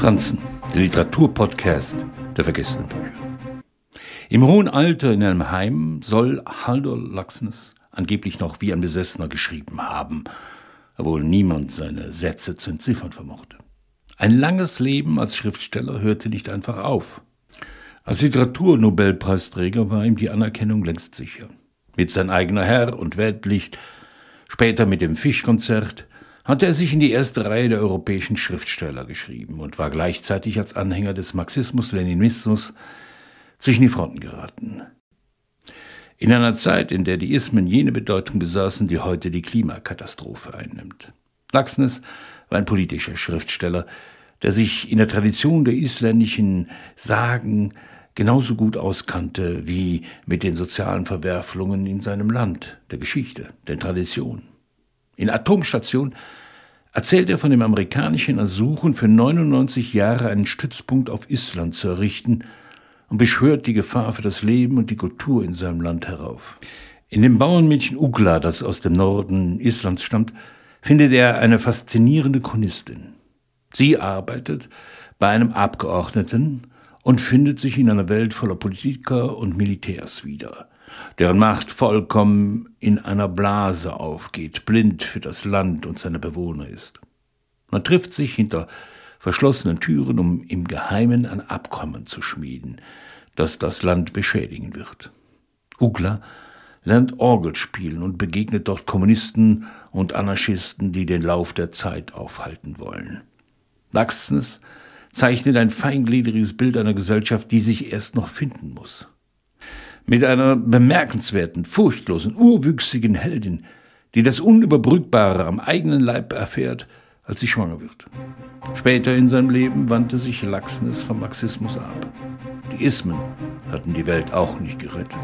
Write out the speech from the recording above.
Franzen, der Literaturpodcast der vergessenen Bücher. Im hohen Alter in einem Heim soll Haldor Laxness angeblich noch wie ein Besessener geschrieben haben, obwohl niemand seine Sätze zu entziffern vermochte. Ein langes Leben als Schriftsteller hörte nicht einfach auf. Als Literaturnobelpreisträger war ihm die Anerkennung längst sicher. Mit sein eigener Herr und Weltlicht, später mit dem Fischkonzert, hatte er sich in die erste Reihe der europäischen Schriftsteller geschrieben und war gleichzeitig als Anhänger des Marxismus-Leninismus zwischen die Fronten geraten. In einer Zeit, in der die Ismen jene Bedeutung besaßen, die heute die Klimakatastrophe einnimmt. Laxness war ein politischer Schriftsteller, der sich in der Tradition der isländischen Sagen genauso gut auskannte wie mit den sozialen Verwerflungen in seinem Land, der Geschichte, der Tradition. In Atomstation erzählt er von dem amerikanischen Ersuchen, für 99 Jahre einen Stützpunkt auf Island zu errichten und beschwört die Gefahr für das Leben und die Kultur in seinem Land herauf. In dem Bauernmädchen Ugla, das aus dem Norden Islands stammt, findet er eine faszinierende Chronistin. Sie arbeitet bei einem Abgeordneten und findet sich in einer Welt voller Politiker und Militärs wieder deren Macht vollkommen in einer Blase aufgeht, blind für das Land und seine Bewohner ist. Man trifft sich hinter verschlossenen Türen, um im Geheimen ein Abkommen zu schmieden, das das Land beschädigen wird. Ugla lernt Orgel spielen und begegnet dort Kommunisten und Anarchisten, die den Lauf der Zeit aufhalten wollen. Laxness zeichnet ein feingliedriges Bild einer Gesellschaft, die sich erst noch finden muss mit einer bemerkenswerten, furchtlosen, urwüchsigen Heldin, die das Unüberbrückbare am eigenen Leib erfährt, als sie schwanger wird. Später in seinem Leben wandte sich Laxness vom Marxismus ab. Die Ismen hatten die Welt auch nicht gerettet.